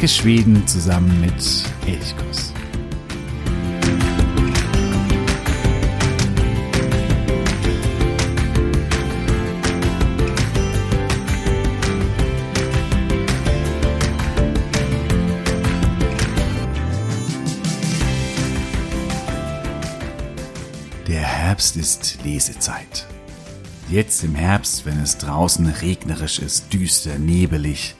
Entdecke Schweden zusammen mit Elchkuss. Der Herbst ist Lesezeit. Jetzt im Herbst, wenn es draußen regnerisch ist, düster, nebelig,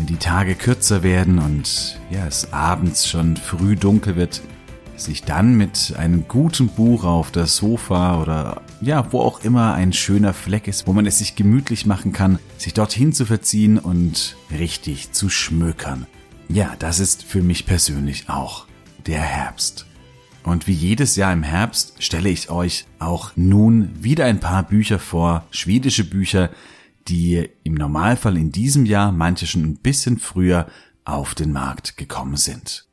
wenn die Tage kürzer werden und ja, es abends schon früh dunkel wird, sich dann mit einem guten Buch auf das Sofa oder ja, wo auch immer ein schöner Fleck ist, wo man es sich gemütlich machen kann, sich dorthin zu verziehen und richtig zu schmökern. Ja, das ist für mich persönlich auch der Herbst. Und wie jedes Jahr im Herbst stelle ich euch auch nun wieder ein paar Bücher vor, schwedische Bücher, die im Normalfall in diesem Jahr, manche schon ein bisschen früher, auf den Markt gekommen sind.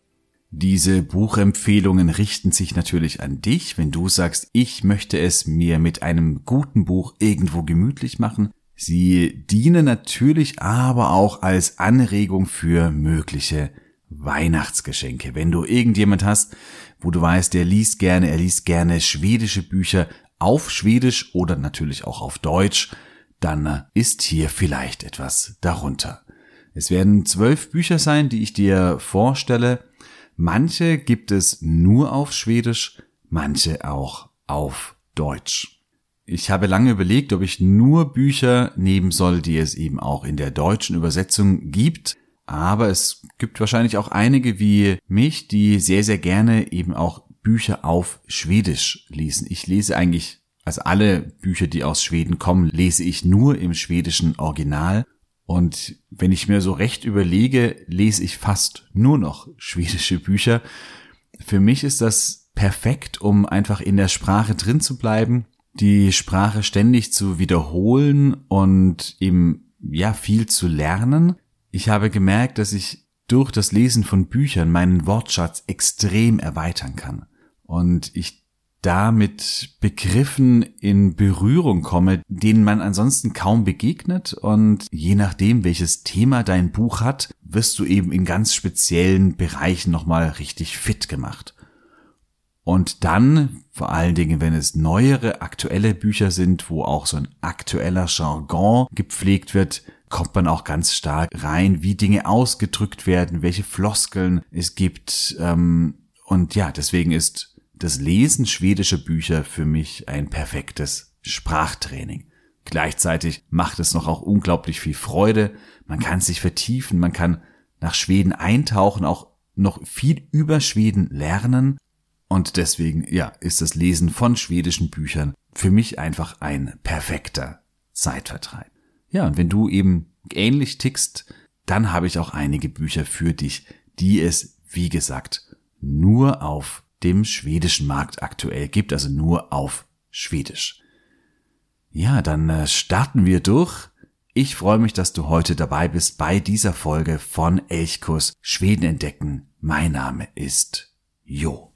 Diese Buchempfehlungen richten sich natürlich an dich, wenn du sagst, ich möchte es mir mit einem guten Buch irgendwo gemütlich machen. Sie dienen natürlich aber auch als Anregung für mögliche Weihnachtsgeschenke. Wenn du irgendjemand hast, wo du weißt, der liest gerne, er liest gerne schwedische Bücher auf Schwedisch oder natürlich auch auf Deutsch, dann ist hier vielleicht etwas darunter. Es werden zwölf Bücher sein, die ich dir vorstelle. Manche gibt es nur auf Schwedisch, manche auch auf Deutsch. Ich habe lange überlegt, ob ich nur Bücher nehmen soll, die es eben auch in der deutschen Übersetzung gibt. Aber es gibt wahrscheinlich auch einige wie mich, die sehr, sehr gerne eben auch Bücher auf Schwedisch lesen. Ich lese eigentlich, also alle Bücher, die aus Schweden kommen, lese ich nur im schwedischen Original. Und wenn ich mir so recht überlege, lese ich fast nur noch schwedische Bücher. Für mich ist das perfekt, um einfach in der Sprache drin zu bleiben, die Sprache ständig zu wiederholen und eben ja viel zu lernen. Ich habe gemerkt, dass ich durch das Lesen von Büchern meinen Wortschatz extrem erweitern kann und ich damit Begriffen in Berührung komme, denen man ansonsten kaum begegnet und je nachdem, welches Thema dein Buch hat, wirst du eben in ganz speziellen Bereichen nochmal richtig fit gemacht. Und dann, vor allen Dingen, wenn es neuere, aktuelle Bücher sind, wo auch so ein aktueller Jargon gepflegt wird, kommt man auch ganz stark rein, wie Dinge ausgedrückt werden, welche Floskeln es gibt. Ähm, und ja, deswegen ist das Lesen schwedischer Bücher für mich ein perfektes Sprachtraining. Gleichzeitig macht es noch auch unglaublich viel Freude. Man kann sich vertiefen, man kann nach Schweden eintauchen, auch noch viel über Schweden lernen. Und deswegen, ja, ist das Lesen von schwedischen Büchern für mich einfach ein perfekter Zeitvertreib. Ja, und wenn du eben ähnlich tickst, dann habe ich auch einige Bücher für dich, die es, wie gesagt, nur auf dem schwedischen Markt aktuell gibt, also nur auf Schwedisch. Ja, dann äh, starten wir durch. Ich freue mich, dass du heute dabei bist bei dieser Folge von Elchkurs Schweden entdecken. Mein Name ist Jo.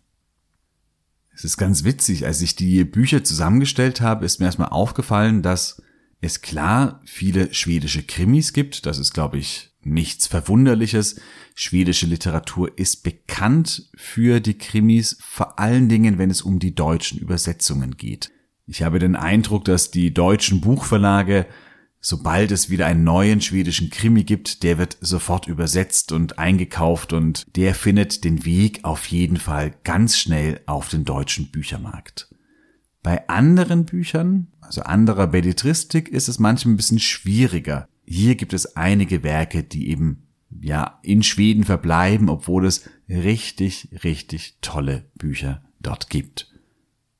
Es ist ganz witzig, als ich die Bücher zusammengestellt habe, ist mir erstmal aufgefallen, dass es klar viele schwedische Krimis gibt. Das ist, glaube ich, nichts Verwunderliches. Schwedische Literatur ist bekannt für die Krimis, vor allen Dingen, wenn es um die deutschen Übersetzungen geht. Ich habe den Eindruck, dass die deutschen Buchverlage, sobald es wieder einen neuen schwedischen Krimi gibt, der wird sofort übersetzt und eingekauft und der findet den Weg auf jeden Fall ganz schnell auf den deutschen Büchermarkt. Bei anderen Büchern, also anderer Belletristik, ist es manchmal ein bisschen schwieriger. Hier gibt es einige Werke, die eben ja in Schweden verbleiben, obwohl es richtig, richtig tolle Bücher dort gibt.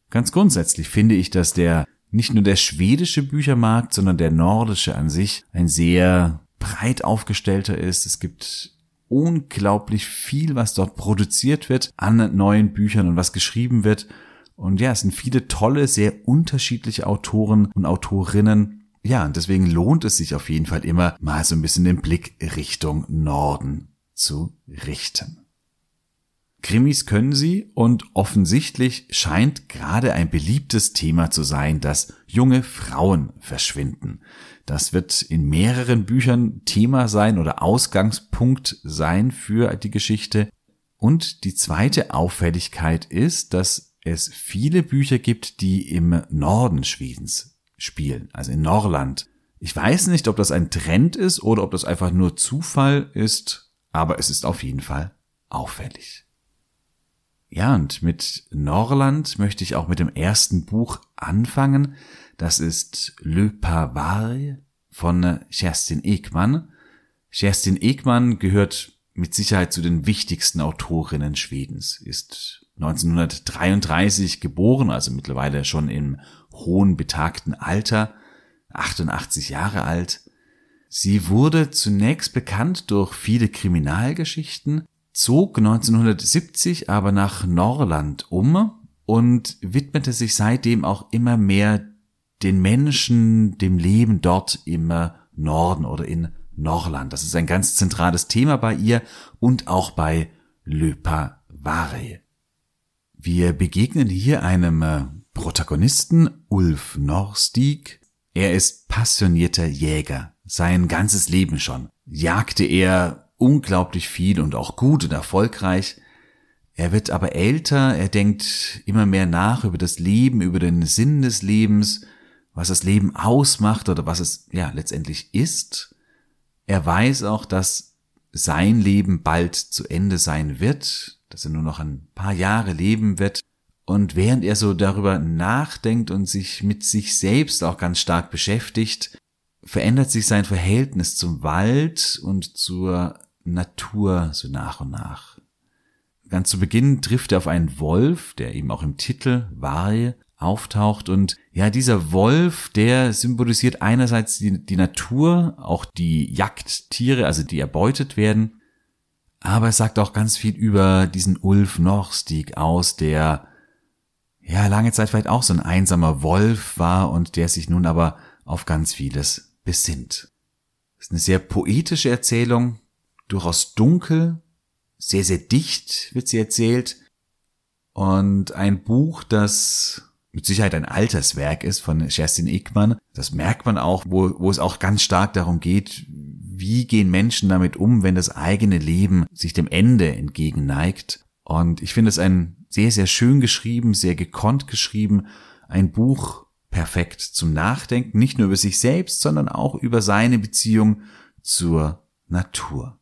Ganz grundsätzlich finde ich, dass der nicht nur der schwedische Büchermarkt, sondern der nordische an sich ein sehr breit aufgestellter ist. Es gibt unglaublich viel, was dort produziert wird an neuen Büchern und was geschrieben wird. Und ja, es sind viele tolle, sehr unterschiedliche Autoren und Autorinnen. Ja, und deswegen lohnt es sich auf jeden Fall immer, mal so ein bisschen den Blick Richtung Norden zu richten. Krimis können sie und offensichtlich scheint gerade ein beliebtes Thema zu sein, dass junge Frauen verschwinden. Das wird in mehreren Büchern Thema sein oder Ausgangspunkt sein für die Geschichte. Und die zweite Auffälligkeit ist, dass es viele Bücher gibt, die im Norden Schwedens spielen, also in Norrland. Ich weiß nicht, ob das ein Trend ist oder ob das einfach nur Zufall ist, aber es ist auf jeden Fall auffällig. Ja, und mit Norland möchte ich auch mit dem ersten Buch anfangen. Das ist Le Pavar von Kerstin Ekman. Kerstin Ekman gehört mit Sicherheit zu den wichtigsten Autorinnen Schwedens, ist 1933 geboren, also mittlerweile schon im hohen betagten Alter, 88 Jahre alt. Sie wurde zunächst bekannt durch viele Kriminalgeschichten, zog 1970 aber nach Norland um und widmete sich seitdem auch immer mehr den Menschen, dem Leben dort im Norden oder in Norland. Das ist ein ganz zentrales Thema bei ihr und auch bei Löpa Vare. Wir begegnen hier einem äh, Protagonisten, Ulf Norstig. Er ist passionierter Jäger. Sein ganzes Leben schon jagte er unglaublich viel und auch gut und erfolgreich. Er wird aber älter, er denkt immer mehr nach über das Leben, über den Sinn des Lebens, was das Leben ausmacht oder was es ja letztendlich ist. Er weiß auch, dass sein Leben bald zu Ende sein wird, dass er nur noch ein paar Jahre leben wird. Und während er so darüber nachdenkt und sich mit sich selbst auch ganz stark beschäftigt, verändert sich sein Verhältnis zum Wald und zur Natur so nach und nach. Ganz zu Beginn trifft er auf einen Wolf, der eben auch im Titel Wahl auftaucht und ja, dieser Wolf, der symbolisiert einerseits die, die Natur, auch die Jagdtiere, also die erbeutet werden, aber es sagt auch ganz viel über diesen Ulf Norstig aus, der ja lange Zeit vielleicht auch so ein einsamer Wolf war und der sich nun aber auf ganz vieles besinnt. Das ist eine sehr poetische Erzählung, durchaus dunkel, sehr, sehr dicht wird sie erzählt. Und ein Buch, das mit Sicherheit ein Alterswerk ist von Kerstin Ekman. Das merkt man auch, wo, wo es auch ganz stark darum geht, wie gehen Menschen damit um, wenn das eigene Leben sich dem Ende entgegenneigt. Und ich finde es ein sehr, sehr schön geschrieben, sehr gekonnt geschrieben, ein Buch perfekt zum Nachdenken, nicht nur über sich selbst, sondern auch über seine Beziehung zur Natur.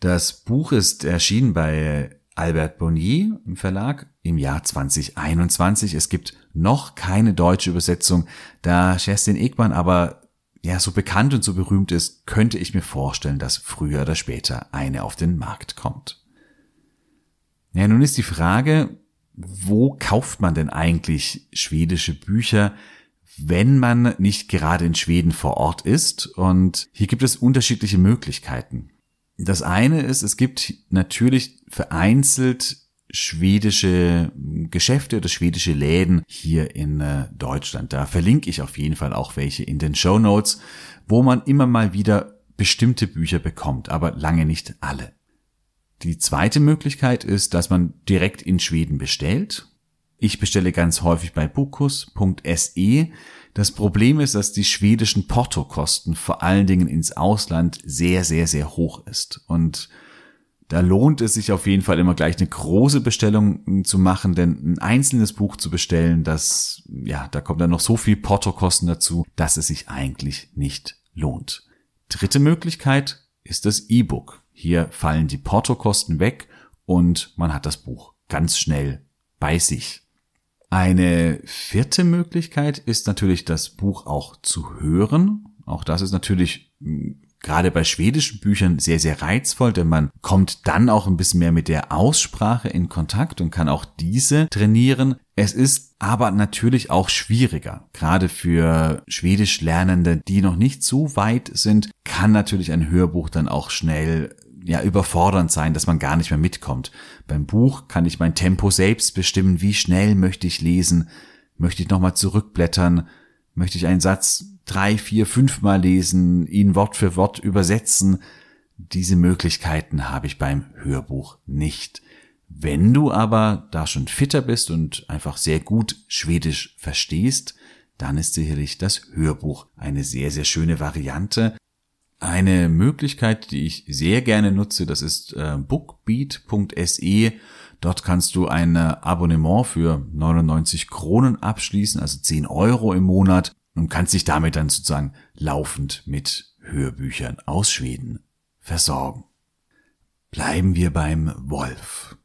Das Buch ist erschienen bei Albert Bonnier im Verlag im Jahr 2021. Es gibt noch keine deutsche Übersetzung. Da Kerstin Ekman aber ja so bekannt und so berühmt ist, könnte ich mir vorstellen, dass früher oder später eine auf den Markt kommt. Ja, nun ist die Frage, wo kauft man denn eigentlich schwedische Bücher, wenn man nicht gerade in Schweden vor Ort ist? Und hier gibt es unterschiedliche Möglichkeiten. Das eine ist, es gibt natürlich vereinzelt schwedische Geschäfte oder schwedische Läden hier in äh, Deutschland. Da verlinke ich auf jeden Fall auch welche in den Show Notes, wo man immer mal wieder bestimmte Bücher bekommt, aber lange nicht alle. Die zweite Möglichkeit ist, dass man direkt in Schweden bestellt. Ich bestelle ganz häufig bei bukus.se. Das Problem ist, dass die schwedischen Portokosten vor allen Dingen ins Ausland sehr, sehr, sehr hoch ist. Und da lohnt es sich auf jeden Fall immer gleich eine große Bestellung zu machen, denn ein einzelnes Buch zu bestellen, das, ja, da kommt dann noch so viel Portokosten dazu, dass es sich eigentlich nicht lohnt. Dritte Möglichkeit ist das E-Book. Hier fallen die Portokosten weg und man hat das Buch ganz schnell bei sich. Eine vierte Möglichkeit ist natürlich, das Buch auch zu hören. Auch das ist natürlich hm, gerade bei schwedischen Büchern sehr, sehr reizvoll, denn man kommt dann auch ein bisschen mehr mit der Aussprache in Kontakt und kann auch diese trainieren. Es ist aber natürlich auch schwieriger. Gerade für Schwedisch Lernende, die noch nicht so weit sind, kann natürlich ein Hörbuch dann auch schnell ja überfordernd sein, dass man gar nicht mehr mitkommt. Beim Buch kann ich mein Tempo selbst bestimmen, wie schnell möchte ich lesen, möchte ich nochmal zurückblättern, möchte ich einen Satz drei, vier, fünfmal lesen, ihn Wort für Wort übersetzen. Diese Möglichkeiten habe ich beim Hörbuch nicht. Wenn du aber da schon fitter bist und einfach sehr gut Schwedisch verstehst, dann ist sicherlich das Hörbuch eine sehr, sehr schöne Variante. Eine Möglichkeit, die ich sehr gerne nutze, das ist äh, bookbeat.se. Dort kannst du ein Abonnement für 99 Kronen abschließen, also 10 Euro im Monat und kannst dich damit dann sozusagen laufend mit Hörbüchern aus Schweden versorgen. Bleiben wir beim Wolf.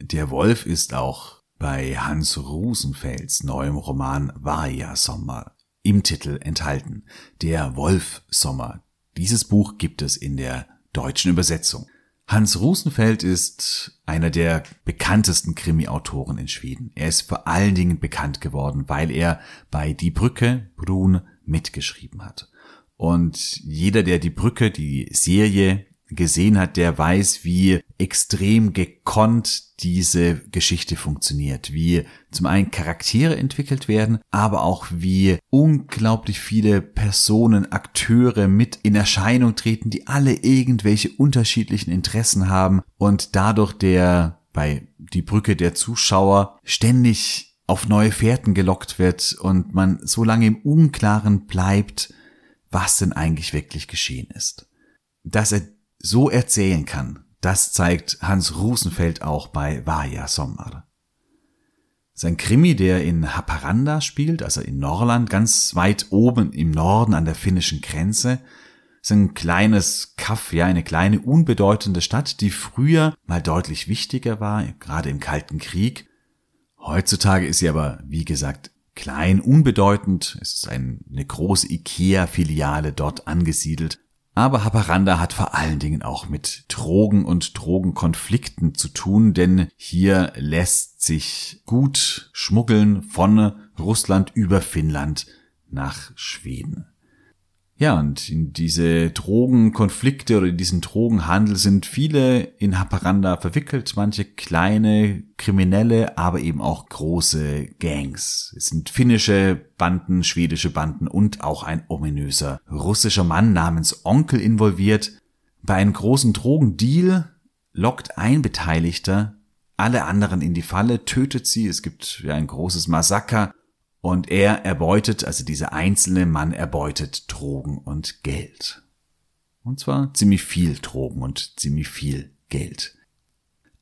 Der Wolf ist auch bei Hans Rosenfelds neuem Roman Vaja Sommer im Titel enthalten. Der Wolf Sommer. Dieses Buch gibt es in der deutschen Übersetzung. Hans Rosenfeld ist einer der bekanntesten Krimi-Autoren in Schweden. Er ist vor allen Dingen bekannt geworden, weil er bei Die Brücke Brun mitgeschrieben hat. Und jeder, der Die Brücke, die Serie gesehen hat, der weiß, wie extrem gekonnt diese Geschichte funktioniert, wie zum einen Charaktere entwickelt werden, aber auch wie unglaublich viele Personen, Akteure mit in Erscheinung treten, die alle irgendwelche unterschiedlichen Interessen haben und dadurch der bei die Brücke der Zuschauer ständig auf neue Fährten gelockt wird und man so lange im Unklaren bleibt, was denn eigentlich wirklich geschehen ist. Dass er so erzählen kann, das zeigt Hans Rosenfeld auch bei Vaja Sommer. Sein Krimi, der in Haparanda spielt, also in Norrland, ganz weit oben im Norden an der finnischen Grenze, ist ein kleines Kaff, ja, eine kleine unbedeutende Stadt, die früher mal deutlich wichtiger war, gerade im Kalten Krieg. Heutzutage ist sie aber, wie gesagt, klein, unbedeutend. Es ist eine große IKEA-Filiale dort angesiedelt aber Haparanda hat vor allen Dingen auch mit Drogen und Drogenkonflikten zu tun, denn hier lässt sich gut schmuggeln von Russland über Finnland nach Schweden. Ja, und in diese Drogenkonflikte oder in diesen Drogenhandel sind viele in Haparanda verwickelt, manche kleine Kriminelle, aber eben auch große Gangs. Es sind finnische Banden, schwedische Banden und auch ein ominöser russischer Mann namens Onkel involviert. Bei einem großen Drogendeal lockt ein Beteiligter alle anderen in die Falle, tötet sie, es gibt ja ein großes Massaker und er erbeutet, also dieser einzelne Mann erbeutet Drogen und Geld. Und zwar ziemlich viel Drogen und ziemlich viel Geld.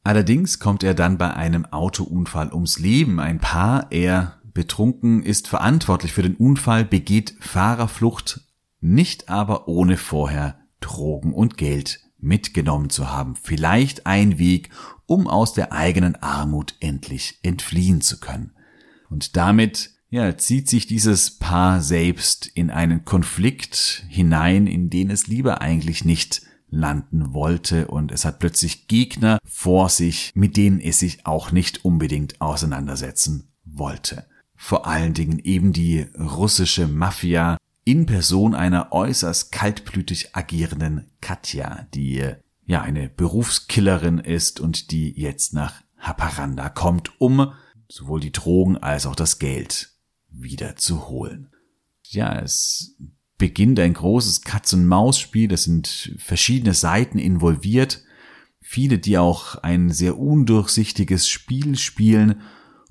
Allerdings kommt er dann bei einem Autounfall ums Leben. Ein Paar, er betrunken, ist verantwortlich für den Unfall, begeht Fahrerflucht, nicht aber ohne vorher Drogen und Geld mitgenommen zu haben. Vielleicht ein Weg, um aus der eigenen Armut endlich entfliehen zu können. Und damit ja, zieht sich dieses Paar selbst in einen Konflikt hinein, in den es lieber eigentlich nicht landen wollte und es hat plötzlich Gegner vor sich, mit denen es sich auch nicht unbedingt auseinandersetzen wollte. Vor allen Dingen eben die russische Mafia in Person einer äußerst kaltblütig agierenden Katja, die ja eine Berufskillerin ist und die jetzt nach Haparanda kommt, um sowohl die Drogen als auch das Geld wieder zu holen. Ja, es beginnt ein großes Katz-und-Maus-Spiel, es sind verschiedene Seiten involviert, viele, die auch ein sehr undurchsichtiges Spiel spielen.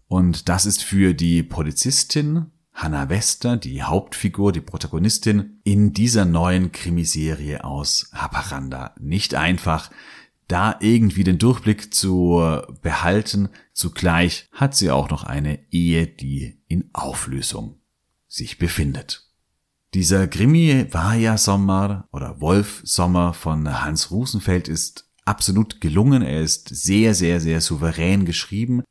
Und das ist für die Polizistin Hannah Wester, die Hauptfigur, die Protagonistin in dieser neuen Krimiserie aus Haparanda. Nicht einfach, da irgendwie den Durchblick zu behalten. Zugleich hat sie auch noch eine Ehe, die in Auflösung sich befindet. Dieser Krimi Vaja Sommer oder Wolf Sommer von Hans Rosenfeld ist absolut gelungen. Er ist sehr, sehr, sehr souverän geschrieben.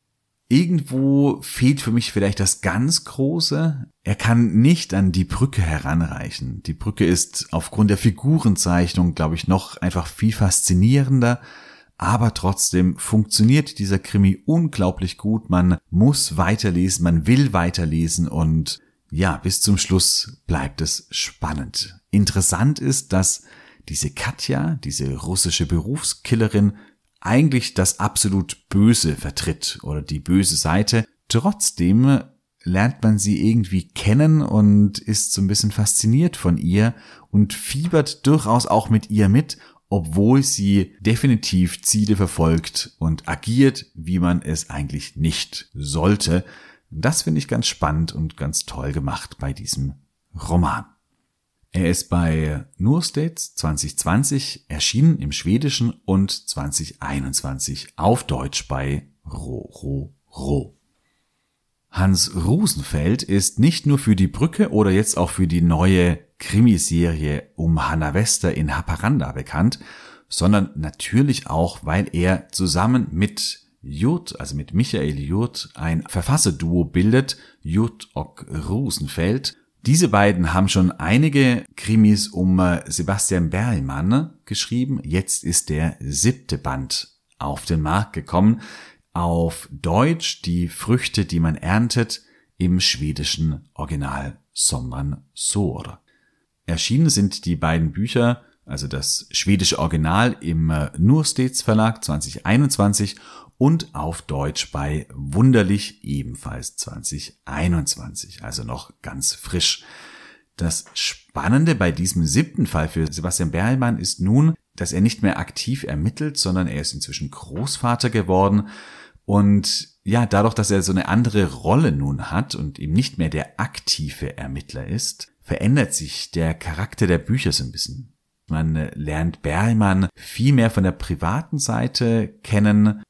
Irgendwo fehlt für mich vielleicht das ganz Große. Er kann nicht an die Brücke heranreichen. Die Brücke ist aufgrund der Figurenzeichnung, glaube ich, noch einfach viel faszinierender. Aber trotzdem funktioniert dieser Krimi unglaublich gut. Man muss weiterlesen, man will weiterlesen und ja, bis zum Schluss bleibt es spannend. Interessant ist, dass diese Katja, diese russische Berufskillerin, eigentlich das absolut Böse vertritt oder die böse Seite. Trotzdem lernt man sie irgendwie kennen und ist so ein bisschen fasziniert von ihr und fiebert durchaus auch mit ihr mit, obwohl sie definitiv Ziele verfolgt und agiert, wie man es eigentlich nicht sollte. Das finde ich ganz spannend und ganz toll gemacht bei diesem Roman. Er ist bei Nurstates 2020 erschienen im Schwedischen und 2021 auf Deutsch bei Ro Ro. Hans Rosenfeld ist nicht nur für die Brücke oder jetzt auch für die neue Krimiserie um Hannah Wester in Haparanda bekannt, sondern natürlich auch, weil er zusammen mit Jurt, also mit Michael Jurt, ein Verfasserduo bildet, Jurt och Rosenfeld. Diese beiden haben schon einige Krimis um äh, Sebastian Berlmann geschrieben. Jetzt ist der siebte Band auf den Markt gekommen. Auf Deutsch die Früchte, die man erntet, im schwedischen Original Sommern Sor. Erschienen sind die beiden Bücher, also das schwedische Original im äh, Nursteds Verlag 2021 und auf Deutsch bei Wunderlich ebenfalls 2021, also noch ganz frisch. Das Spannende bei diesem siebten Fall für Sebastian Berlmann ist nun, dass er nicht mehr aktiv ermittelt, sondern er ist inzwischen Großvater geworden und ja, dadurch, dass er so eine andere Rolle nun hat und ihm nicht mehr der aktive Ermittler ist, verändert sich der Charakter der Bücher so ein bisschen. Man lernt Berlmann viel mehr von der privaten Seite kennen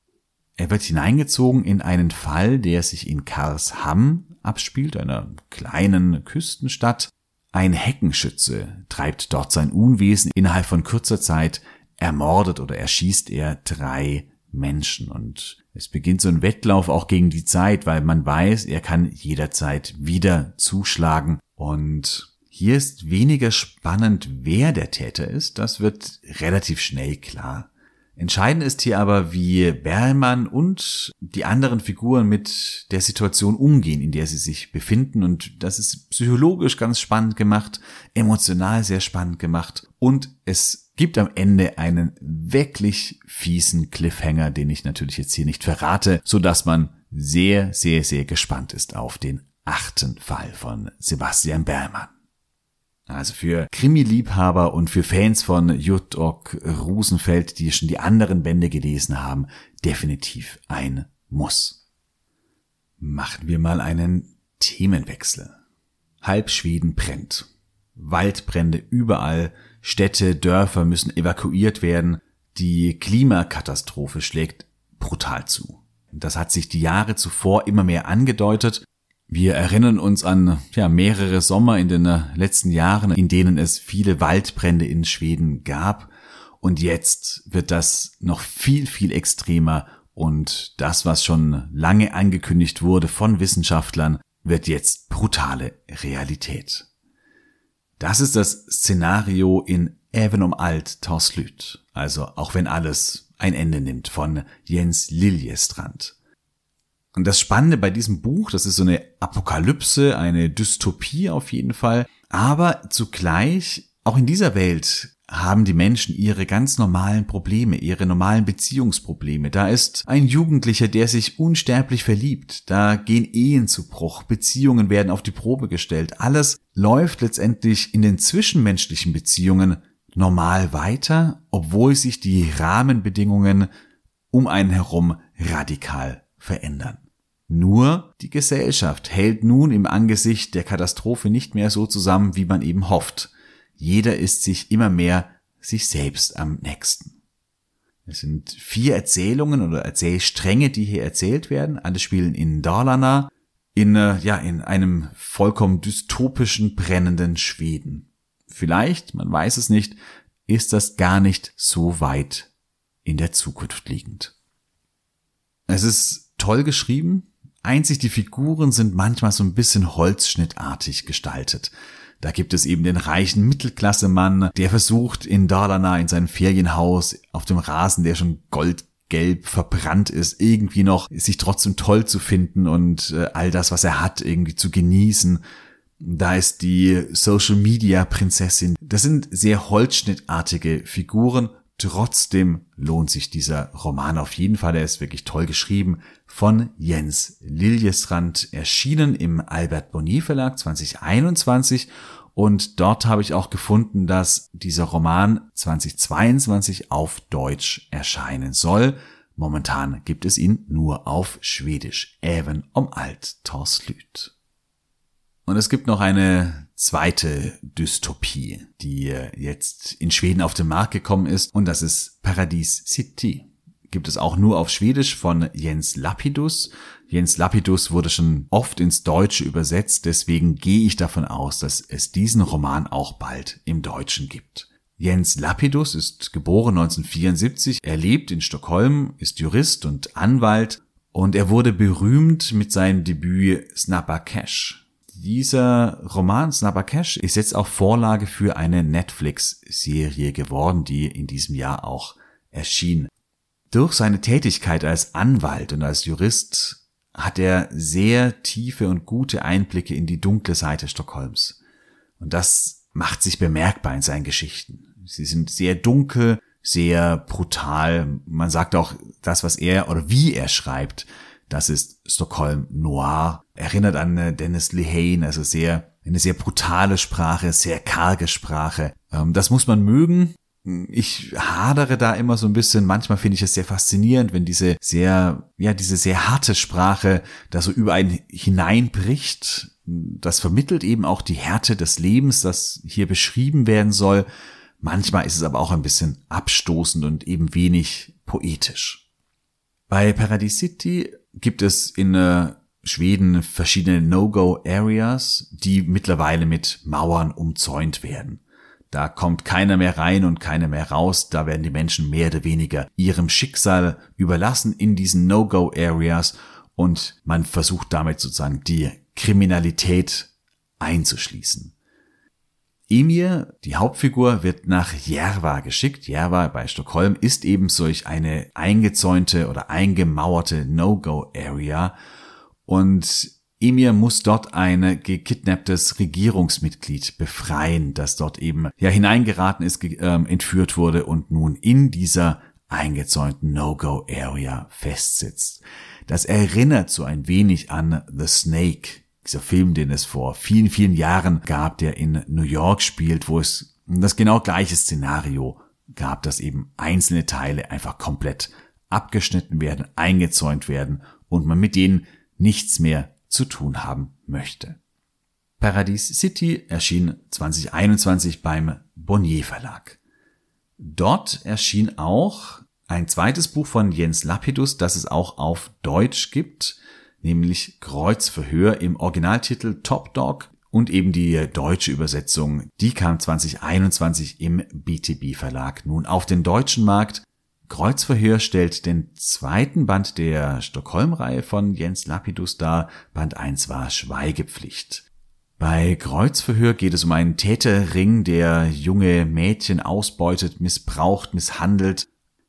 er wird hineingezogen in einen Fall, der sich in Karlsham abspielt, einer kleinen Küstenstadt. Ein Heckenschütze treibt dort sein Unwesen. Innerhalb von kurzer Zeit ermordet oder erschießt er drei Menschen. Und es beginnt so ein Wettlauf auch gegen die Zeit, weil man weiß, er kann jederzeit wieder zuschlagen. Und hier ist weniger spannend, wer der Täter ist. Das wird relativ schnell klar. Entscheidend ist hier aber, wie Berlmann und die anderen Figuren mit der Situation umgehen, in der sie sich befinden. Und das ist psychologisch ganz spannend gemacht, emotional sehr spannend gemacht. Und es gibt am Ende einen wirklich fiesen Cliffhanger, den ich natürlich jetzt hier nicht verrate, so dass man sehr, sehr, sehr gespannt ist auf den achten Fall von Sebastian Berlmann. Also für Krimi-Liebhaber und für Fans von Jutok Rosenfeld, die schon die anderen Bände gelesen haben, definitiv ein Muss. Machen wir mal einen Themenwechsel. Halb Schweden brennt. Waldbrände überall, Städte, Dörfer müssen evakuiert werden, die Klimakatastrophe schlägt brutal zu. Das hat sich die Jahre zuvor immer mehr angedeutet wir erinnern uns an ja, mehrere Sommer in den äh, letzten Jahren, in denen es viele Waldbrände in Schweden gab. Und jetzt wird das noch viel, viel extremer. Und das, was schon lange angekündigt wurde von Wissenschaftlern, wird jetzt brutale Realität. Das ist das Szenario in Även um alt Torslüt, also auch wenn alles ein Ende nimmt von Jens Liljestrand. Und das Spannende bei diesem Buch, das ist so eine Apokalypse, eine Dystopie auf jeden Fall, aber zugleich auch in dieser Welt haben die Menschen ihre ganz normalen Probleme, ihre normalen Beziehungsprobleme. Da ist ein Jugendlicher, der sich unsterblich verliebt. Da gehen Ehen zu Bruch, Beziehungen werden auf die Probe gestellt. Alles läuft letztendlich in den zwischenmenschlichen Beziehungen normal weiter, obwohl sich die Rahmenbedingungen um einen herum radikal verändern. Nur die Gesellschaft hält nun im Angesicht der Katastrophe nicht mehr so zusammen, wie man eben hofft. Jeder ist sich immer mehr sich selbst am nächsten. Es sind vier Erzählungen oder Erzählstränge, die hier erzählt werden. Alle spielen in Dalarna, in, äh, ja, in einem vollkommen dystopischen, brennenden Schweden. Vielleicht, man weiß es nicht, ist das gar nicht so weit in der Zukunft liegend. Es ist toll geschrieben. Einzig die Figuren sind manchmal so ein bisschen holzschnittartig gestaltet. Da gibt es eben den reichen Mittelklassemann, der versucht in Dalarna in seinem Ferienhaus auf dem Rasen, der schon goldgelb verbrannt ist, irgendwie noch sich trotzdem toll zu finden und äh, all das, was er hat, irgendwie zu genießen. Da ist die Social Media Prinzessin. Das sind sehr holzschnittartige Figuren Trotzdem lohnt sich dieser Roman auf jeden Fall. Er ist wirklich toll geschrieben von Jens Liljesrand, erschienen im Albert Bonnier Verlag 2021 Und dort habe ich auch gefunden, dass dieser Roman 2022 auf Deutsch erscheinen soll. Momentan gibt es ihn nur auf Schwedisch, även om alt tar slut. Und es gibt noch eine zweite Dystopie, die jetzt in Schweden auf den Markt gekommen ist, und das ist Paradis City. Gibt es auch nur auf Schwedisch von Jens Lapidus. Jens Lapidus wurde schon oft ins Deutsche übersetzt, deswegen gehe ich davon aus, dass es diesen Roman auch bald im Deutschen gibt. Jens Lapidus ist geboren 1974, er lebt in Stockholm, ist Jurist und Anwalt und er wurde berühmt mit seinem Debüt Snapper Cash. Dieser Roman Snapper Cash ist jetzt auch Vorlage für eine Netflix-Serie geworden, die in diesem Jahr auch erschien. Durch seine Tätigkeit als Anwalt und als Jurist hat er sehr tiefe und gute Einblicke in die dunkle Seite Stockholms. Und das macht sich bemerkbar in seinen Geschichten. Sie sind sehr dunkel, sehr brutal. Man sagt auch, das, was er oder wie er schreibt, das ist Stockholm Noir. Erinnert an äh, Dennis Lehane, also sehr, eine sehr brutale Sprache, sehr karge Sprache. Ähm, das muss man mögen ich hadere da immer so ein bisschen. Manchmal finde ich es sehr faszinierend, wenn diese sehr, ja, diese sehr harte Sprache da so über einen hineinbricht. Das vermittelt eben auch die Härte des Lebens, das hier beschrieben werden soll. Manchmal ist es aber auch ein bisschen abstoßend und eben wenig poetisch. Bei Paradise City gibt es in äh, Schweden verschiedene No-Go-Areas, die mittlerweile mit Mauern umzäunt werden. Da kommt keiner mehr rein und keiner mehr raus. Da werden die Menschen mehr oder weniger ihrem Schicksal überlassen in diesen No-Go-Areas und man versucht damit sozusagen die Kriminalität einzuschließen. Emir, die Hauptfigur, wird nach Järva geschickt. Järva bei Stockholm ist eben solch eine eingezäunte oder eingemauerte No-Go-Area und Emir muss dort ein gekidnapptes Regierungsmitglied befreien, das dort eben ja hineingeraten ist, äh, entführt wurde und nun in dieser eingezäunten No-Go-Area festsitzt. Das erinnert so ein wenig an The Snake, dieser Film, den es vor vielen, vielen Jahren gab, der in New York spielt, wo es das genau gleiche Szenario gab, dass eben einzelne Teile einfach komplett abgeschnitten werden, eingezäunt werden und man mit denen nichts mehr zu tun haben möchte. Paradise City erschien 2021 beim Bonnier Verlag. Dort erschien auch ein zweites Buch von Jens Lapidus, das es auch auf Deutsch gibt, nämlich Kreuzverhör im Originaltitel Top Dog und eben die deutsche Übersetzung, die kam 2021 im BTB Verlag nun auf den deutschen Markt Kreuzverhör stellt den zweiten Band der Stockholm-Reihe von Jens Lapidus dar. Band 1 war Schweigepflicht. Bei Kreuzverhör geht es um einen Täterring, der junge Mädchen ausbeutet, missbraucht, misshandelt.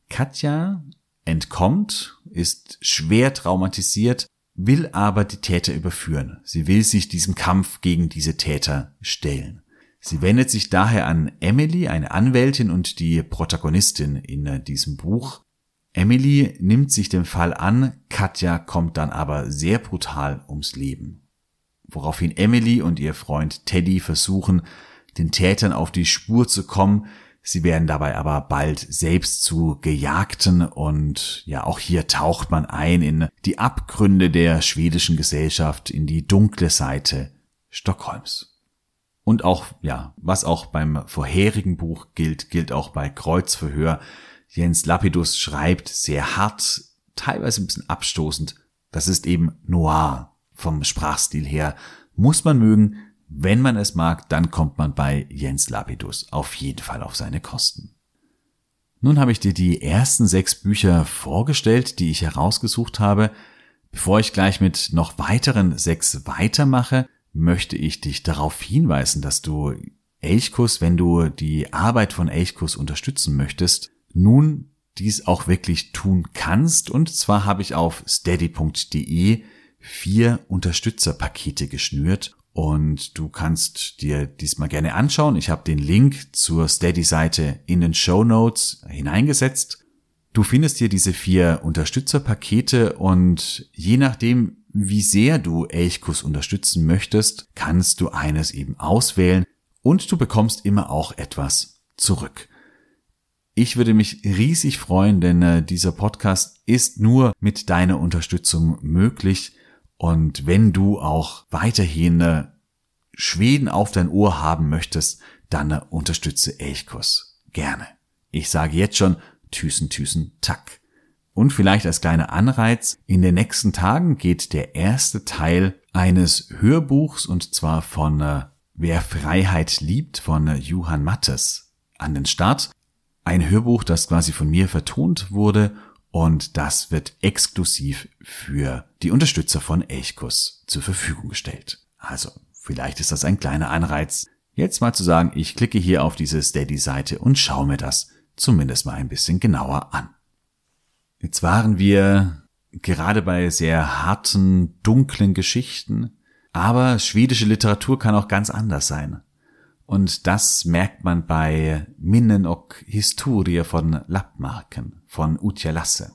Katja entkommt, ist schwer traumatisiert, will aber die Täter überführen. Sie will sich diesem Kampf gegen diese Täter stellen. Sie wendet sich daher an Emily, eine Anwältin und die Protagonistin in äh, diesem Buch. Emily nimmt sich dem Fall an, Katja kommt dann aber sehr brutal ums Leben. Woraufhin Emily und ihr Freund Teddy versuchen, den Tätern auf die Spur zu kommen. Sie werden dabei aber bald selbst zu Gejagten und ja, auch hier taucht man ein in die Abgründe der schwedischen Gesellschaft, in die dunkle Seite Stockholms. Und auch, ja, was auch beim vorherigen Buch gilt, gilt auch bei Kreuzverhör. Jens Lapidus schreibt sehr hart, teilweise ein bisschen abstoßend. Das ist eben noir vom Sprachstil her. Muss man mögen. Wenn man es mag, dann kommt man bei Jens Lapidus auf jeden Fall auf seine Kosten. Nun habe ich dir die ersten sechs Bücher vorgestellt, die ich herausgesucht habe. Bevor ich gleich mit noch weiteren sechs weitermache, möchte ich dich darauf hinweisen, dass du Elchkurs, wenn du die Arbeit von Elchkurs unterstützen möchtest, nun dies auch wirklich tun kannst. Und zwar habe ich auf steady.de vier Unterstützerpakete geschnürt und du kannst dir diesmal gerne anschauen. Ich habe den Link zur Steady-Seite in den Show Notes hineingesetzt. Du findest hier diese vier Unterstützerpakete und je nachdem, wie sehr du Elchkus unterstützen möchtest, kannst du eines eben auswählen und du bekommst immer auch etwas zurück. Ich würde mich riesig freuen, denn äh, dieser Podcast ist nur mit deiner Unterstützung möglich. Und wenn du auch weiterhin äh, Schweden auf dein Ohr haben möchtest, dann äh, unterstütze Elchkurs gerne. Ich sage jetzt schon Tüsen, Tüsen, Tack. Und vielleicht als kleiner Anreiz, in den nächsten Tagen geht der erste Teil eines Hörbuchs und zwar von äh, Wer Freiheit liebt von äh, Johann Mattes an den Start. Ein Hörbuch, das quasi von mir vertont wurde und das wird exklusiv für die Unterstützer von Elchkus zur Verfügung gestellt. Also vielleicht ist das ein kleiner Anreiz, jetzt mal zu sagen, ich klicke hier auf diese Steady-Seite und schaue mir das zumindest mal ein bisschen genauer an. Jetzt waren wir gerade bei sehr harten, dunklen Geschichten, aber schwedische Literatur kann auch ganz anders sein. Und das merkt man bei Minnen och Historie von Lappmarken von Utja Lasse.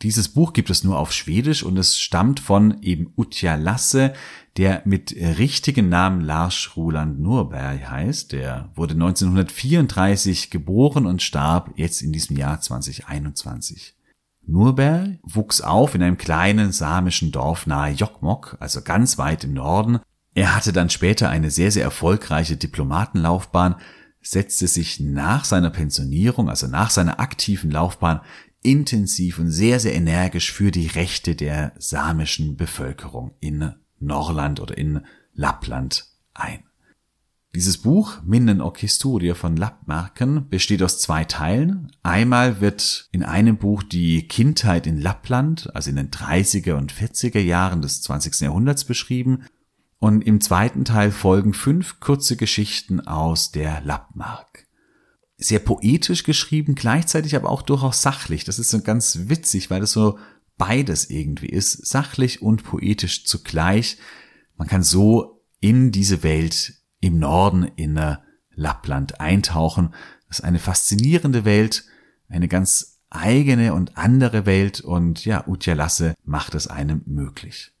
Dieses Buch gibt es nur auf Schwedisch und es stammt von eben Utja Lasse, der mit richtigen Namen Lars Roland Norberg heißt. Der wurde 1934 geboren und starb jetzt in diesem Jahr 2021. Nurberg wuchs auf in einem kleinen samischen Dorf nahe Jokkmokk, also ganz weit im Norden. Er hatte dann später eine sehr, sehr erfolgreiche Diplomatenlaufbahn, setzte sich nach seiner Pensionierung, also nach seiner aktiven Laufbahn, intensiv und sehr, sehr energisch für die Rechte der samischen Bevölkerung in Norrland oder in Lappland ein. Dieses Buch Minnen och Historia von Lappmarken besteht aus zwei Teilen. Einmal wird in einem Buch die Kindheit in Lappland, also in den 30er und 40er Jahren des 20. Jahrhunderts beschrieben. Und im zweiten Teil folgen fünf kurze Geschichten aus der Lappmark. Sehr poetisch geschrieben, gleichzeitig aber auch durchaus sachlich. Das ist so ganz witzig, weil das so beides irgendwie ist. Sachlich und poetisch zugleich. Man kann so in diese Welt im Norden in Lappland eintauchen. Das ist eine faszinierende Welt, eine ganz eigene und andere Welt und ja, Utja Lasse macht es einem möglich.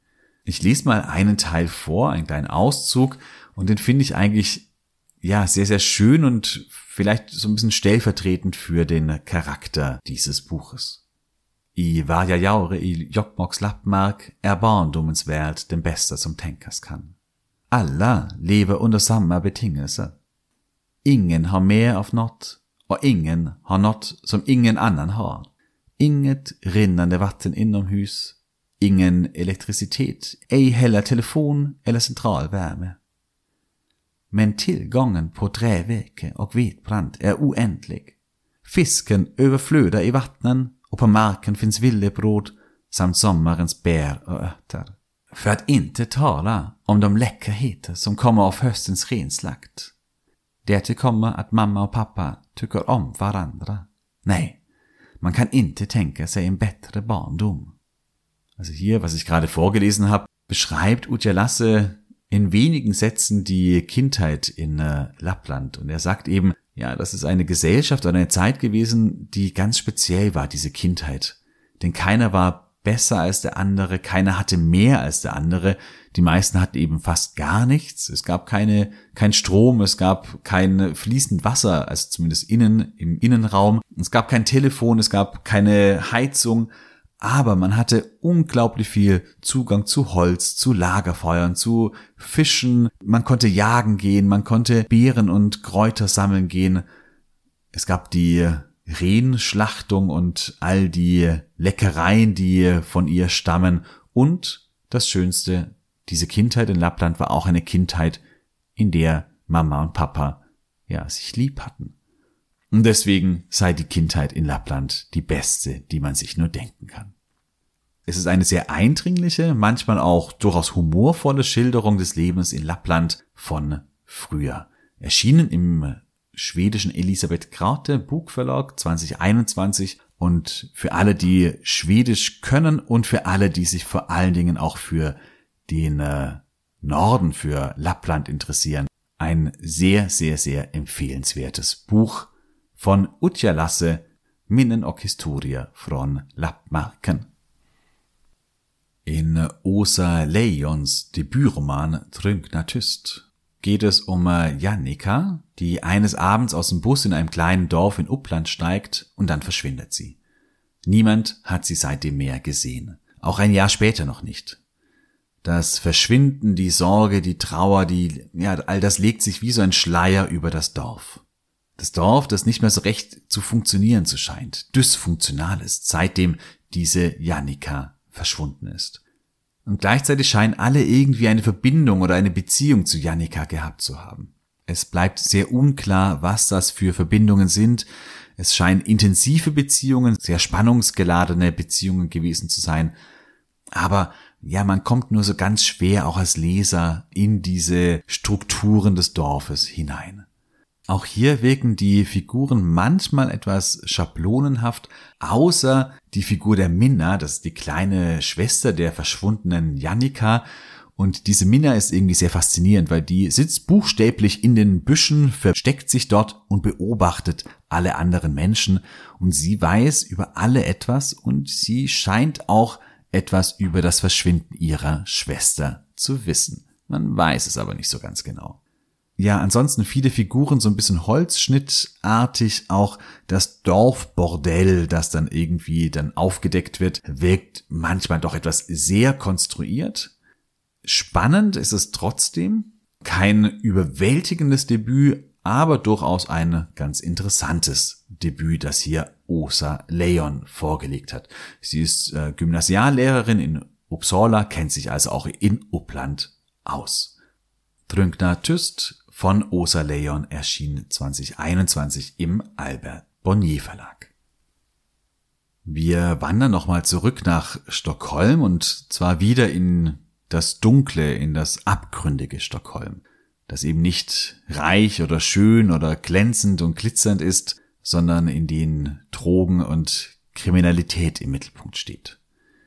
Ich lese mal einen Teil vor, einen kleinen Auszug und den finde ich eigentlich ja sehr, sehr schön und vielleicht so ein bisschen stellvertretend für den Charakter dieses Buches. I varja jaure i Jokkmokks Lappmark är barndomens värld den bästa som tänkas kan. Alla lever under samme betingelser. Ingen har mer av något och ingen har något som ingen annan har. Inget rinnande vatten inomhus, ingen elektricitet, ej heller telefon eller centralvärme. Men tillgången på träväke och vetbrand är oändlig. Fisken överflödar i vattnen och på marken finns villebråd samt sommarens bär och örter. För att inte tala om de läckerheter som kommer av höstens renslakt. Därtill kommer att mamma och pappa tycker om varandra. Nej, man kann inte tänka sig en bättre barndom. Also hier, was ich gerade vorgelesen habe, beschreibt Utja Lasse in wenigen Sätzen die Kindheit in äh, Lappland. Und er sagt eben, ja, das ist eine Gesellschaft oder eine Zeit gewesen, die ganz speziell war, diese Kindheit. Denn keiner war besser als der andere, keiner hatte mehr als der andere. Die meisten hatten eben fast gar nichts. Es gab keine, kein Strom, es gab kein fließend Wasser, also zumindest innen, im Innenraum. Es gab kein Telefon, es gab keine Heizung. Aber man hatte unglaublich viel Zugang zu Holz, zu Lagerfeuern, zu Fischen. Man konnte jagen gehen, man konnte Beeren und Kräuter sammeln gehen. Es gab die Rehenschlachtung und all die Leckereien, die von ihr stammen. Und das Schönste, diese Kindheit in Lappland war auch eine Kindheit, in der Mama und Papa ja sich lieb hatten. Und deswegen sei die Kindheit in Lappland die beste, die man sich nur denken kann. Es ist eine sehr eindringliche, manchmal auch durchaus humorvolle Schilderung des Lebens in Lappland von früher. Erschienen im schwedischen Elisabeth Krate Buchverlag 2021 und für alle, die Schwedisch können und für alle, die sich vor allen Dingen auch für den äh, Norden, für Lappland interessieren, ein sehr, sehr, sehr empfehlenswertes Buch von Utja Lasse, Minnen och historia från Lappmarken. In Åsa Lejons Debütroman Trynkna tyst geht es um äh, Janika, die eines Abends aus dem Bus in einem kleinen Dorf in Uppland steigt und dann verschwindet sie. Niemand hat sie seitdem mehr gesehen. Auch ein Jahr später noch nicht. Das Verschwinden, die Sorge, die Trauer, die, ja, all das legt sich wie so ein Schleier über das Dorf. Das Dorf, das nicht mehr so recht zu funktionieren zu scheint, dysfunktional ist, seitdem diese Janika verschwunden ist. Und gleichzeitig scheinen alle irgendwie eine Verbindung oder eine Beziehung zu Janika gehabt zu haben. Es bleibt sehr unklar, was das für Verbindungen sind. Es scheinen intensive Beziehungen, sehr spannungsgeladene Beziehungen gewesen zu sein. Aber ja, man kommt nur so ganz schwer auch als Leser in diese Strukturen des Dorfes hinein. Auch hier wirken die Figuren manchmal etwas schablonenhaft, außer die Figur der Minna, das ist die kleine Schwester der verschwundenen Jannika. Und diese Minna ist irgendwie sehr faszinierend, weil die sitzt buchstäblich in den Büschen, versteckt sich dort und beobachtet alle anderen Menschen. Und sie weiß über alle etwas und sie scheint auch etwas über das Verschwinden ihrer Schwester zu wissen. Man weiß es aber nicht so ganz genau ja, ansonsten viele Figuren so ein bisschen holzschnittartig. Auch das Dorfbordell, das dann irgendwie dann aufgedeckt wird, wirkt manchmal doch etwas sehr konstruiert. Spannend ist es trotzdem. Kein überwältigendes Debüt, aber durchaus ein ganz interessantes Debüt, das hier Osa Leon vorgelegt hat. Sie ist äh, Gymnasiallehrerin in Uppsala, kennt sich also auch in Uppland aus. Trünkner Tüst von Osa Leon erschien 2021 im Albert Bonnier Verlag. Wir wandern nochmal zurück nach Stockholm und zwar wieder in das Dunkle, in das abgründige Stockholm, das eben nicht reich oder schön oder glänzend und glitzernd ist, sondern in den Drogen und Kriminalität im Mittelpunkt steht.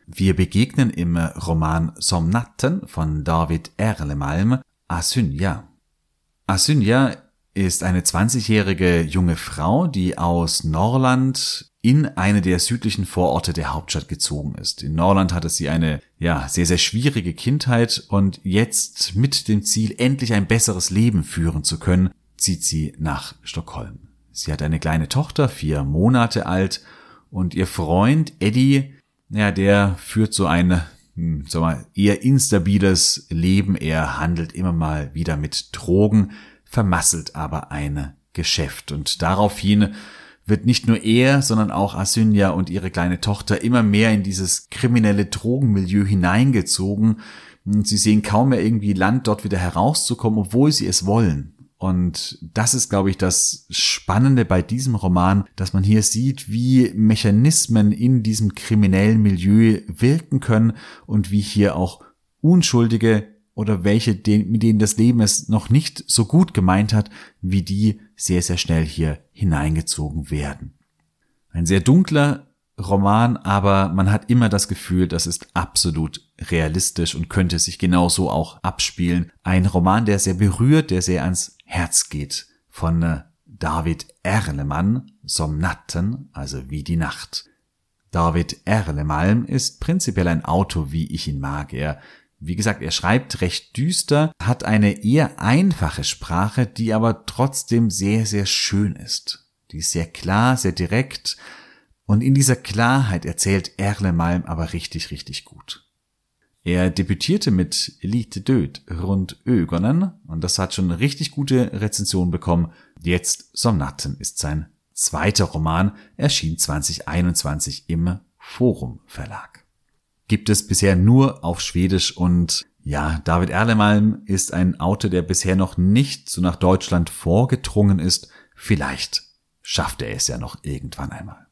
Wir begegnen im Roman Somnatten von David Erlemalm Asynja, Asynja ist eine 20-jährige junge Frau, die aus Norland in eine der südlichen Vororte der Hauptstadt gezogen ist. In Norland hatte sie eine, ja, sehr, sehr schwierige Kindheit und jetzt mit dem Ziel, endlich ein besseres Leben führen zu können, zieht sie nach Stockholm. Sie hat eine kleine Tochter, vier Monate alt, und ihr Freund Eddie, ja, der führt so ein, hm, sag mal, eher instabiles Leben. Er handelt immer mal wieder mit Drogen, vermasselt aber ein Geschäft. Und daraufhin wird nicht nur er, sondern auch Asynja und ihre kleine Tochter immer mehr in dieses kriminelle Drogenmilieu hineingezogen. Sie sehen kaum mehr irgendwie Land, dort wieder herauszukommen, obwohl sie es wollen. Und das ist, glaube ich, das Spannende bei diesem Roman, dass man hier sieht, wie Mechanismen in diesem kriminellen Milieu wirken können und wie hier auch unschuldige oder welche, mit denen das Leben es noch nicht so gut gemeint hat, wie die sehr, sehr schnell hier hineingezogen werden. Ein sehr dunkler Roman, aber man hat immer das Gefühl, das ist absolut realistisch und könnte sich genauso auch abspielen. Ein Roman, der sehr berührt, der sehr ans Herz geht, von äh, David Erlemann, Somnatten, also wie die Nacht. David Erlemalm ist prinzipiell ein Autor, wie ich ihn mag. Er wie gesagt, er schreibt recht düster, hat eine eher einfache Sprache, die aber trotzdem sehr, sehr schön ist. Die ist sehr klar, sehr direkt und in dieser Klarheit erzählt Erlemalm aber richtig, richtig gut. Er debütierte mit Elite Död rund Ögonen und das hat schon richtig gute Rezensionen bekommen. Jetzt Somnatten ist sein zweiter Roman, erschien 2021 im Forum Verlag gibt es bisher nur auf Schwedisch und ja, David Erlemalm ist ein Autor, der bisher noch nicht so nach Deutschland vorgedrungen ist. Vielleicht schafft er es ja noch irgendwann einmal.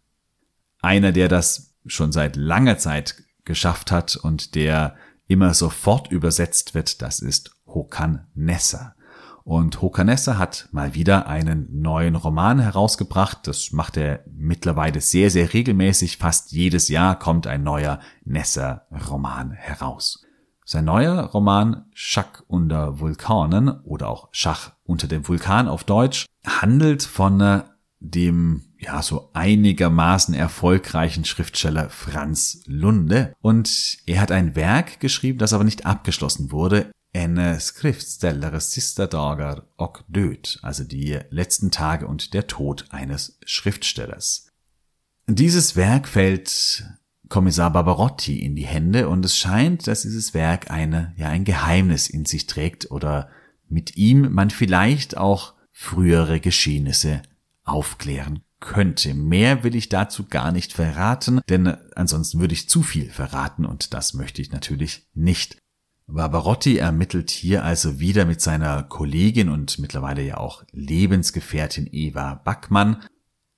Einer, der das schon seit langer Zeit geschafft hat und der immer sofort übersetzt wird, das ist Hokan Nessa. Und Hokanessa hat mal wieder einen neuen Roman herausgebracht. Das macht er mittlerweile sehr, sehr regelmäßig. Fast jedes Jahr kommt ein neuer Nessa-Roman heraus. Sein neuer Roman Schach unter Vulkanen oder auch Schach unter dem Vulkan auf Deutsch handelt von äh, dem ja so einigermaßen erfolgreichen Schriftsteller Franz Lunde und er hat ein Werk geschrieben, das aber nicht abgeschlossen wurde. en skriftställare sista dagar och död, also die letzten Tage und der Tod eines Schriftstellers. Dieses Werk fällt Kommissar Barbarotti in die Hände und es scheint, dass dieses Werk eine, ja, ein Geheimnis in sich trägt oder mit ihm man vielleicht auch frühere Geschehnisse aufklären könnte. Mehr will ich dazu gar nicht verraten, denn ansonsten würde ich zu viel verraten und das möchte ich natürlich nicht. Barbarotti ermittelt hier also wieder mit seiner Kollegin und mittlerweile ja auch Lebensgefährtin Eva Backmann.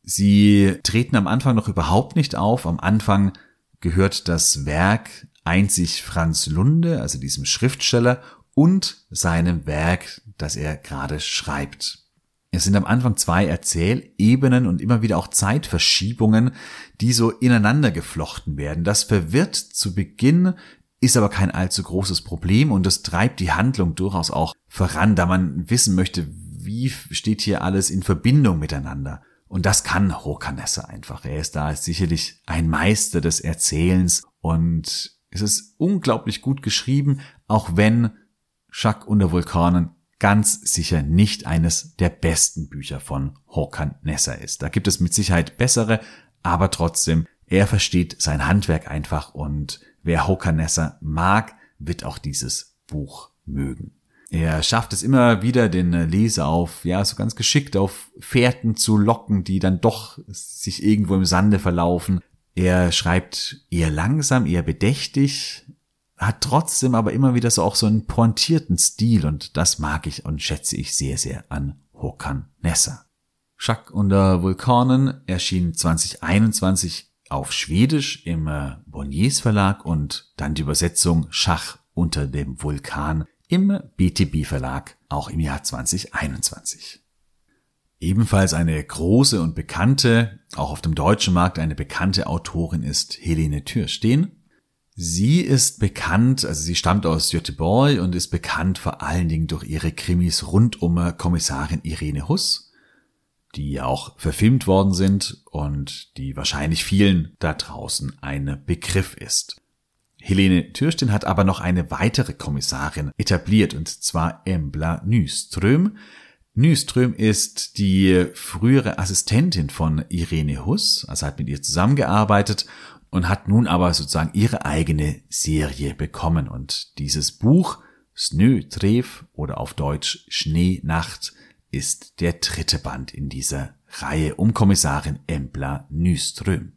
Sie treten am Anfang noch überhaupt nicht auf. Am Anfang gehört das Werk einzig Franz Lunde, also diesem Schriftsteller, und seinem Werk, das er gerade schreibt. Es sind am Anfang zwei Erzählebenen und immer wieder auch Zeitverschiebungen, die so ineinander geflochten werden. Das verwirrt zu Beginn, ist aber kein allzu großes Problem und das treibt die Handlung durchaus auch voran, da man wissen möchte, wie steht hier alles in Verbindung miteinander. Und das kann Hokanesse einfach. Er ist da sicherlich ein Meister des Erzählens und es ist unglaublich gut geschrieben, auch wenn Schack unter Vulkanen ganz sicher nicht eines der besten Bücher von Håkan Nesser ist. Da gibt es mit Sicherheit bessere, aber trotzdem, er versteht sein Handwerk einfach und wer Håkan Nesser mag, wird auch dieses Buch mögen. Er schafft es immer wieder, den Leser auf, ja, so ganz geschickt auf Fährten zu locken, die dann doch sich irgendwo im Sande verlaufen. Er schreibt eher langsam, eher bedächtig, hat trotzdem aber immer wieder so auch so einen pointierten Stil und das mag ich und schätze ich sehr, sehr an Håkan Nesser. Schack unter Vulkanen erschien 2021 auf Schwedisch im äh, Bonniers Verlag und dann die Übersetzung Schach unter dem Vulkan im BTB Verlag auch im Jahr 2021. Ebenfalls eine große und bekannte, auch auf dem deutschen Markt eine bekannte Autorin ist Helene Türstehen. Sie ist bekannt, also sie stammt aus Göteborg und ist bekannt vor allen Dingen durch ihre Krimis rund um Kommissarin Irene Huss, die auch verfilmt worden sind und die wahrscheinlich vielen da draußen ein Begriff ist. Helene Türsten hat aber noch eine weitere Kommissarin etabliert, und zwar Embla Nyström. Nyström ist die frühere Assistentin von Irene Huss, also hat mit ihr zusammengearbeitet und hat nun aber sozusagen ihre eigene Serie bekommen. Und dieses Buch Snötref oder auf Deutsch Schneenacht ist der dritte Band in dieser Reihe um Kommissarin Embla Nyström.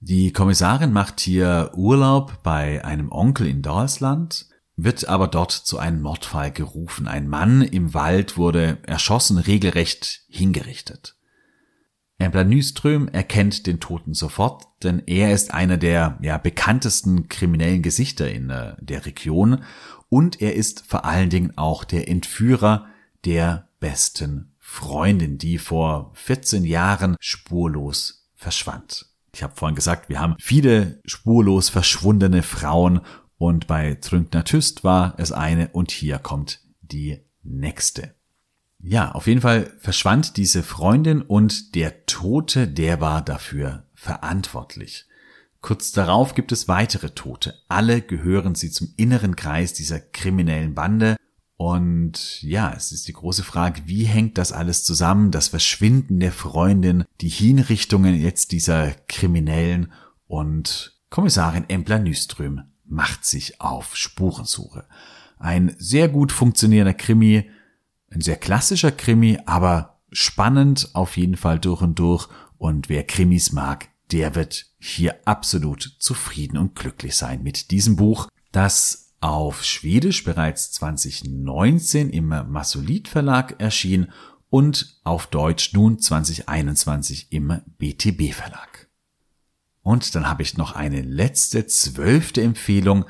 Die Kommissarin macht hier Urlaub bei einem Onkel in Dalsland, wird aber dort zu einem Mordfall gerufen. Ein Mann im Wald wurde erschossen, regelrecht hingerichtet. Embla Nyström erkennt den Toten sofort, denn er ist einer der ja, bekanntesten kriminellen Gesichter in äh, der Region und er ist vor allen Dingen auch der Entführer der besten Freundin, die vor 14 Jahren spurlos verschwand. Ich habe vorhin gesagt, wir haben viele spurlos verschwundene Frauen und bei Trünkner Tüst war es eine und hier kommt die nächste. Ja, auf jeden Fall verschwand diese Freundin und der Tote, der war dafür verantwortlich. Kurz darauf gibt es weitere Tote. Alle gehören sie zum inneren Kreis dieser kriminellen Bande. Und ja, es ist die große Frage, wie hängt das alles zusammen? Das Verschwinden der Freundin, die Hinrichtungen jetzt dieser Kriminellen und Kommissarin Embla Nyström macht sich auf Spurensuche. Ein sehr gut funktionierender Krimi, ein sehr klassischer Krimi, aber spannend auf jeden Fall durch und durch. Und wer Krimis mag, der wird hier absolut zufrieden und glücklich sein mit diesem Buch, das auf Schwedisch bereits 2019 im Masolit Verlag erschien und auf Deutsch nun 2021 im BTB Verlag. Und dann habe ich noch eine letzte zwölfte Empfehlung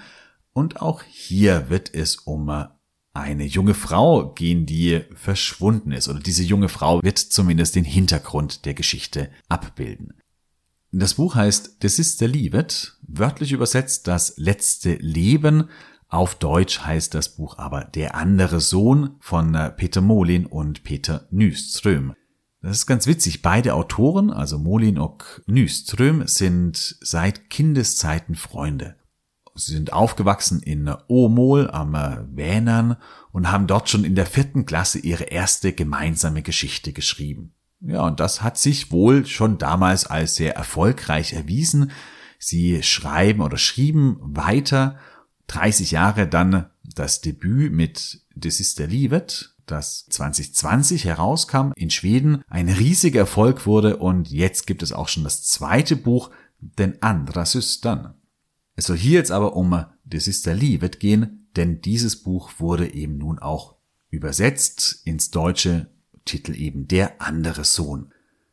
und auch hier wird es um eine junge Frau gehen, die verschwunden ist. Oder diese junge Frau wird zumindest den Hintergrund der Geschichte abbilden. Das Buch heißt Das ist der Liebet, wörtlich übersetzt das letzte Leben. Auf Deutsch heißt das Buch aber Der andere Sohn von äh, Peter Molin und Peter Nyström. Das ist ganz witzig. Beide Autoren, also Molin und Nyström, sind seit Kindeszeiten Freunde. Sie sind aufgewachsen in Omol am Vänern und haben dort schon in der vierten Klasse ihre erste gemeinsame Geschichte geschrieben. Ja, und das hat sich wohl schon damals als sehr erfolgreich erwiesen. Sie schreiben oder schrieben weiter 30 Jahre dann das Debüt mit ist der Liebet, das 2020 herauskam in Schweden, ein riesiger Erfolg wurde und jetzt gibt es auch schon das zweite Buch, Den andra Systern. Es soll hier jetzt aber um Das ist der Liebet gehen, denn dieses Buch wurde eben nun auch übersetzt ins Deutsche, Titel eben Der andere Sohn.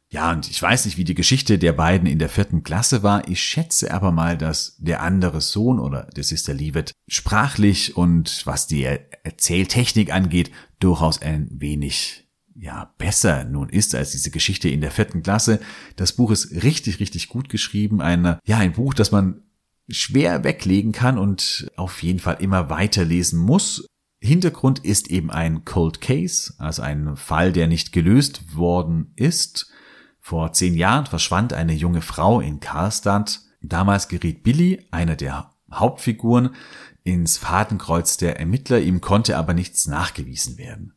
Ja, und ich weiß nicht, wie die Geschichte der beiden in der vierten Klasse war. Ich schätze aber mal, dass der andere Sohn oder ist der Liebet sprachlich und was die Erzähltechnik angeht, durchaus ein wenig ja, besser nun ist als diese Geschichte in der vierten Klasse. Das Buch ist richtig, richtig gut geschrieben. Ein, ja, ein Buch, das man schwer weglegen kann und auf jeden Fall immer weiterlesen muss. Hintergrund ist eben ein Cold Case, also ein Fall, der nicht gelöst worden ist. Vor zehn Jahren verschwand eine junge Frau in Karlstadt. Damals geriet Billy, einer der Hauptfiguren, ins Fadenkreuz der Ermittler, ihm konnte aber nichts nachgewiesen werden.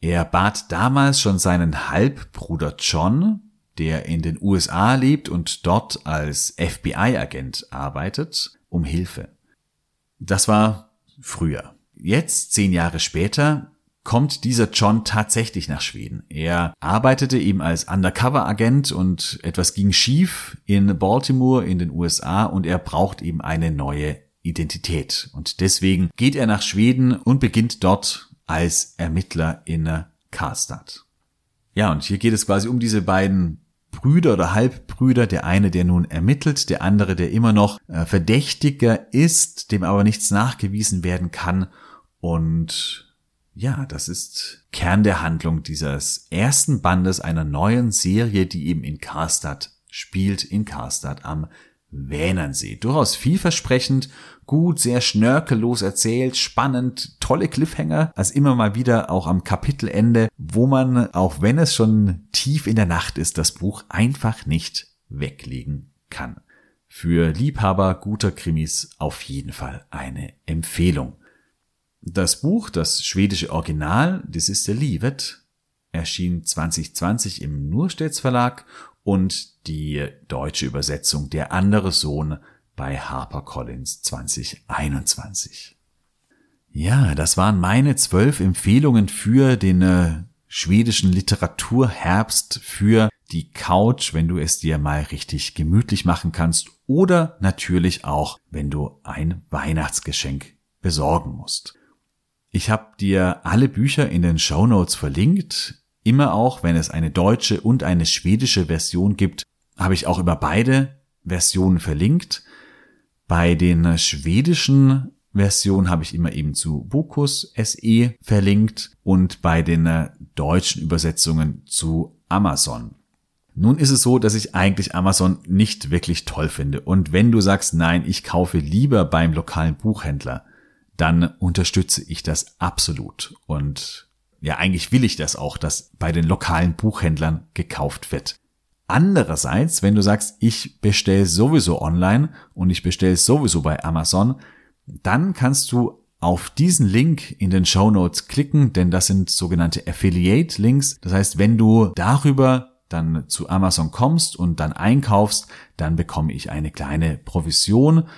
Er bat damals schon seinen Halbbruder John, der in den USA lebt und dort als FBI-Agent arbeitet, um Hilfe. Das war früher. Jetzt, zehn Jahre später, kommt dieser John tatsächlich nach Schweden. Er arbeitete eben als Undercover-Agent und etwas ging schief in Baltimore in den USA und er braucht eben eine neue Identität. Und deswegen geht er nach Schweden und beginnt dort als Ermittler in Karlstad. Ja, und hier geht es quasi um diese beiden Brüder oder Halbbrüder, der eine, der nun ermittelt, der andere, der immer noch äh, Verdächtiger ist, dem aber nichts nachgewiesen werden kann. Und ja, das ist Kern der Handlung dieses ersten Bandes einer neuen Serie, die eben in Karstadt spielt, in Karstadt am Wähnernsee. Durchaus vielversprechend, gut, sehr schnörkellos erzählt, spannend, tolle Cliffhanger, als immer mal wieder auch am Kapitelende, wo man, auch wenn es schon tief in der Nacht ist, das Buch einfach nicht weglegen kann. Für Liebhaber guter Krimis auf jeden Fall eine Empfehlung. Das Buch, das schwedische Original, das ist der Livet, erschien 2020 im Nurstedts Verlag und die deutsche Übersetzung Der andere Sohn bei HarperCollins 2021. Ja, das waren meine zwölf Empfehlungen für den äh, schwedischen Literaturherbst für die Couch, wenn du es dir mal richtig gemütlich machen kannst oder natürlich auch, wenn du ein Weihnachtsgeschenk besorgen musst. Ich habe dir alle Bücher in den Show Notes verlinkt. Immer auch, wenn es eine deutsche und eine schwedische Version gibt, habe ich auch über beide Versionen verlinkt. Bei den schwedischen Versionen habe ich immer eben zu Bokus SE verlinkt und bei den deutschen Übersetzungen zu Amazon. Nun ist es so, dass ich eigentlich Amazon nicht wirklich toll finde. Und wenn du sagst, nein, ich kaufe lieber beim lokalen Buchhändler, dann unterstütze ich das absolut. Und ja, eigentlich will ich das auch, dass bei den lokalen Buchhändlern gekauft wird. Andererseits, wenn du sagst, ich bestelle sowieso online und ich bestelle sowieso bei Amazon, dann kannst du auf diesen Link in den Show Notes klicken, denn das sind sogenannte Affiliate Links. Das heißt, wenn du darüber dann zu Amazon kommst und dann einkaufst, dann bekomme ich eine kleine Provision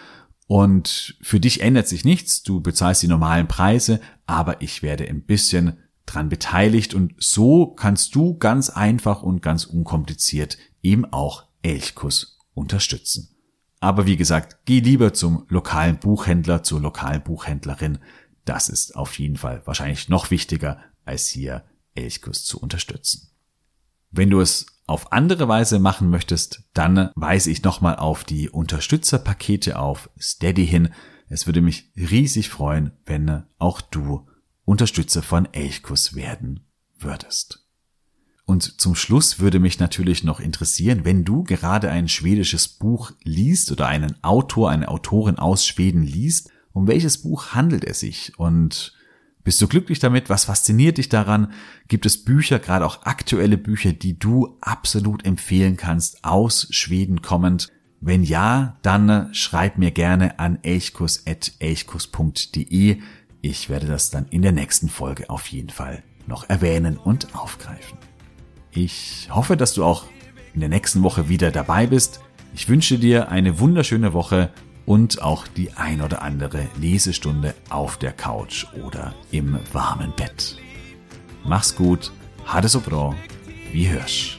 und für dich ändert sich nichts, du bezahlst die normalen Preise, aber ich werde ein bisschen dran beteiligt und so kannst du ganz einfach und ganz unkompliziert eben auch Elchkuss unterstützen. Aber wie gesagt, geh lieber zum lokalen Buchhändler, zur lokalen Buchhändlerin. Das ist auf jeden Fall wahrscheinlich noch wichtiger, als hier Elchkuss zu unterstützen. Wenn du es auf andere Weise machen möchtest, dann weise ich nochmal auf die Unterstützerpakete auf Steady hin. Es würde mich riesig freuen, wenn auch du Unterstützer von Elchkus werden würdest. Und zum Schluss würde mich natürlich noch interessieren, wenn du gerade ein schwedisches Buch liest oder einen Autor, eine Autorin aus Schweden liest, um welches Buch handelt es sich und bist du glücklich damit? Was fasziniert dich daran? Gibt es Bücher, gerade auch aktuelle Bücher, die du absolut empfehlen kannst, aus Schweden kommend? Wenn ja, dann schreib mir gerne an elchkus.elchkus.de. Ich werde das dann in der nächsten Folge auf jeden Fall noch erwähnen und aufgreifen. Ich hoffe, dass du auch in der nächsten Woche wieder dabei bist. Ich wünsche dir eine wunderschöne Woche und auch die ein oder andere Lesestunde auf der Couch oder im warmen Bett. Mach's gut, hade so bra, wie hörst.